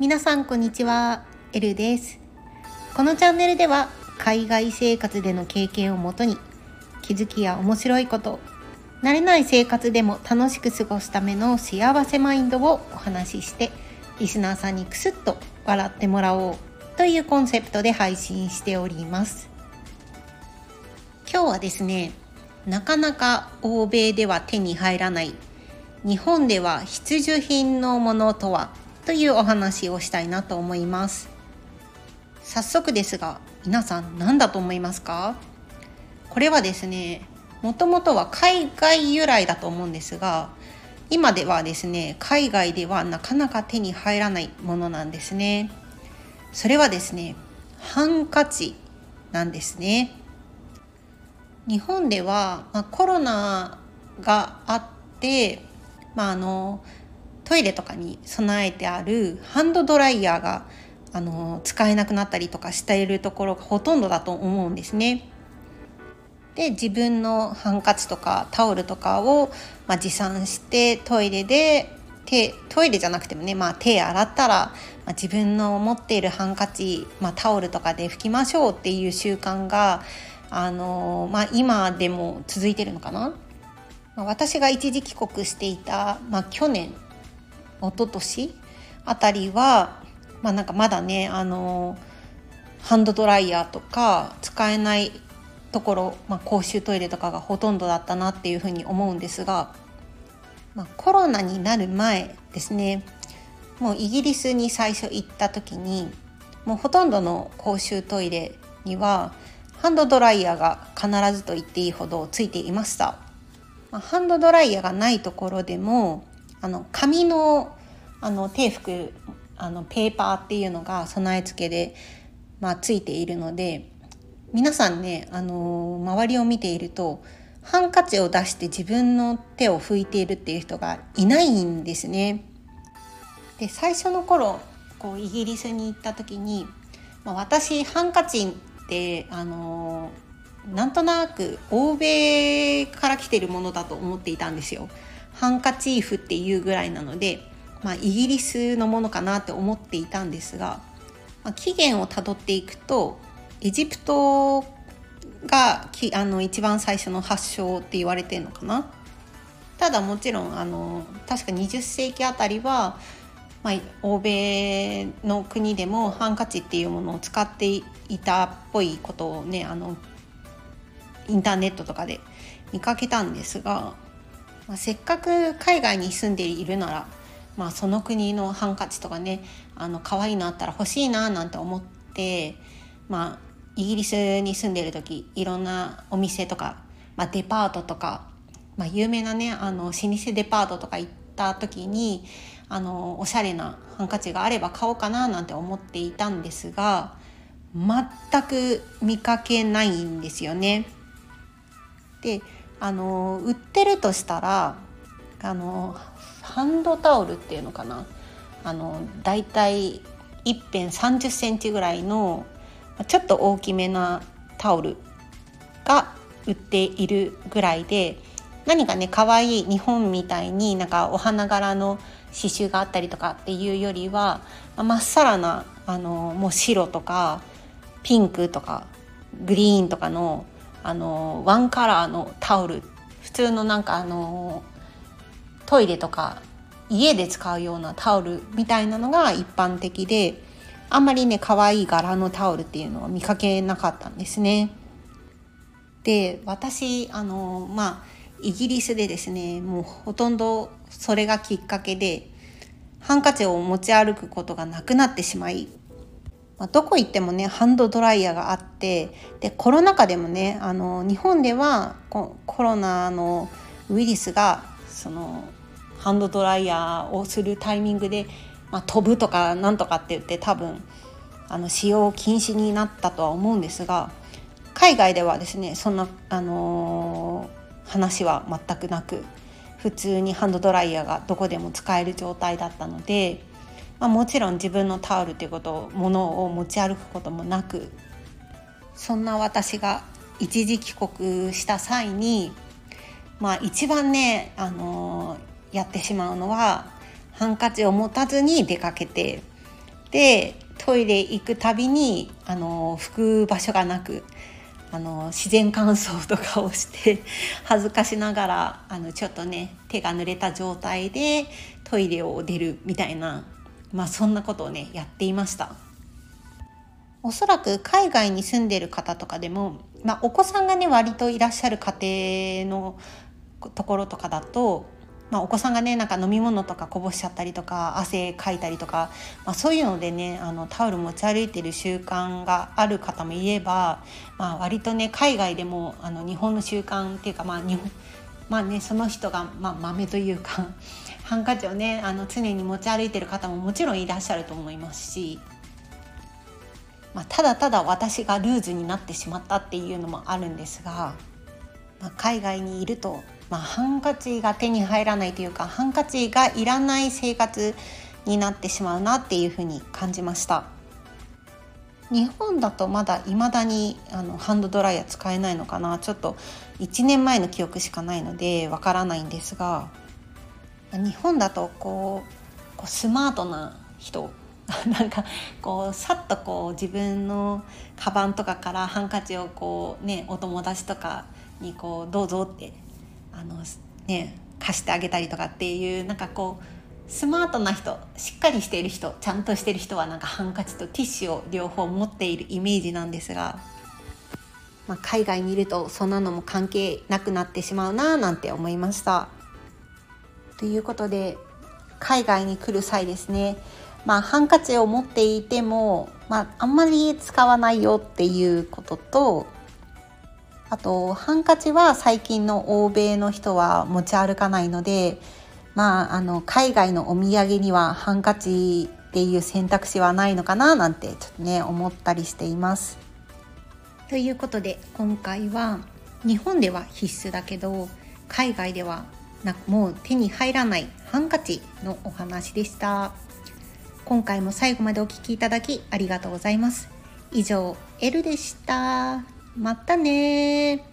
皆さんこんにちは、エルです。このチャンネルでは海外生活での経験をもとに気づきや面白いこと慣れない生活でも楽しく過ごすための幸せマインドをお話ししてリスナーさんにクスッと笑ってもらおうというコンセプトで配信しております。今日はですねなかなか欧米では手に入らない日本では必需品のものとはというお話をしたいなと思います。早速ですが皆さん何だと思いますか？これはですねもともとは海外由来だと思うんですが今ではですね海外ではなかなか手に入らないものなんですね。それはですねハンカチなんですね。日本では、まあ、コロナがあって、まあ、あのトイレとかに備えてあるハンドドライヤーがあの使えなくなったりとかしているところがほとんどだと思うんですね。で自分のハンカチとかタオルとかを、まあ、持参してトイレで手トイレじゃなくてもね、まあ、手洗ったら、まあ、自分の持っているハンカチ、まあ、タオルとかで拭きましょうっていう習慣が、あのまあ、今でも続いてるのかな、まあ、私が一時帰国していた、まあ、去年一昨年あたりは、まあ、なんかまだね、あのハンドドライヤーとか使えないところ、まあ、公衆トイレとかがほとんどだったなっていうふうに思うんですが、まあ、コロナになる前ですねもうイギリスに最初行った時にもうほとんどの公衆トイレにはハンドドライヤーが必ずと言っていいほどついていました、まあ、ハンドドライヤーがないところでもあの紙のあの手拭くあのペーパーっていうのが備え付けで、まあ、ついているので皆さんね、あのー、周りを見ているとハンカチを出して自分の手を拭いているっていう人がいないんですね。で最初の頃こうイギリスに行った時に、まあ、私ハンカチってあの、なんとなく欧米から来てるものだと思っていたんですよ。ハンカチーフっていうぐらいなので、まあ、イギリスのものかなって思っていたんですが、まあ、起源をたどっていくとエジプトがきあの一番最初の発祥って言われてるのかな？ただもちろんあの確か20世紀あたりは、まあ、欧米の国でもハンカチっていうものを使っていたっぽいことをねあのインターネットとかで見かけたんですが、まあ、せっかく海外に住んでいるなら、まあ、その国のハンカチとかねあの可愛いのあったら欲しいななんて思って、まあ、イギリスに住んでる時いろんなお店とか、まあ、デパートとか、まあ、有名なねあの老舗デパートとか行った時にあのおしゃれなハンカチがあれば買おうかななんて思っていたんですが全く見かけないんですよね。であの売ってるとしたらあのハンドタオルっていうのかなあのだいたい一辺30センチぐらいのちょっと大きめなタオルが売っているぐらいで何かね可愛い日本みたいになんかお花柄の刺繍があったりとかっていうよりはまっさらなあのもう白とかピンクとかグリーンとかのあのワンカラーのタオル普通のなんかあのトイレとか家で使うようなタオルみたいなのが一般的であんまりね可愛い柄のタオルっていうのは見かけなかったんですね。で私あのまあイギリスでですねもうほとんどそれがきっかけでハンカチを持ち歩くことがなくなってしまい、まあ、どこ行ってもねハンドドライヤーがあってでコロナ禍でもねあの日本ではコロナのウイルスがそのハンドドライヤーをするタイミングでまあ、飛ぶとかなんとかって言って多分あの使用禁止になったとは思うんですが海外ではですねそんな、あのー、話は全くなく普通にハンドドライヤーがどこでも使える状態だったので、まあ、もちろん自分のタオルということものを持ち歩くこともなくそんな私が一時帰国した際にまあ一番ね、あのー、やってしまうのはハンカチを持たずに出かけてでトイレ行くたびに、あのー、拭く場所がなくあの自然乾燥とかをして 恥ずかしながらあのちょっとね手が濡れた状態でトイレを出るみたいな、まあ、そんなことをねやっていました。おそらく海外に住んでる方とかでも、まあ、お子さんがね割といらっしゃる家庭のところとかだと、まあ、お子さんがねなんか飲み物とかこぼしちゃったりとか汗かいたりとか、まあ、そういうのでねあのタオル持ち歩いてる習慣がある方もいれば、まあ、割とね海外でもあの日本の習慣っていうかまあ日本まあねその人が、まあ、豆というか ハンカチをねあの常に持ち歩いてる方ももちろんいらっしゃると思いますし。まあ、ただただ私がルーズになってしまったっていうのもあるんですが、まあ、海外にいると、まあ、ハンカチが手に入らないというかハンカチがいらない生活になってしまうなっていうふうに感じました。日本だとまだ未だにあのハンドドライヤー使えないのかな。ちょっと1年前の記憶しかないのでわからないんですが日本だとこうこうスマートな人 なんかこうさっとこう自分のカバンとかからハンカチをこうねお友達とかにこうどうぞってあのね貸してあげたりとかっていうなんかこうスマートな人しっかりしている人ちゃんとしてる人はなんかハンカチとティッシュを両方持っているイメージなんですが、まあ、海外にいるとそんなのも関係なくなってしまうななんて思いました。ということで海外に来る際ですねまあ、ハンカチを持っていても、まあ、あんまり使わないよっていうこととあとハンカチは最近の欧米の人は持ち歩かないので、まあ、あの海外のお土産にはハンカチっていう選択肢はないのかななんてちょっとね思ったりしています。ということで今回は日本では必須だけど海外ではなもう手に入らないハンカチのお話でした。今回も最後までお聴きいただきありがとうございます。以上、L でした。またね。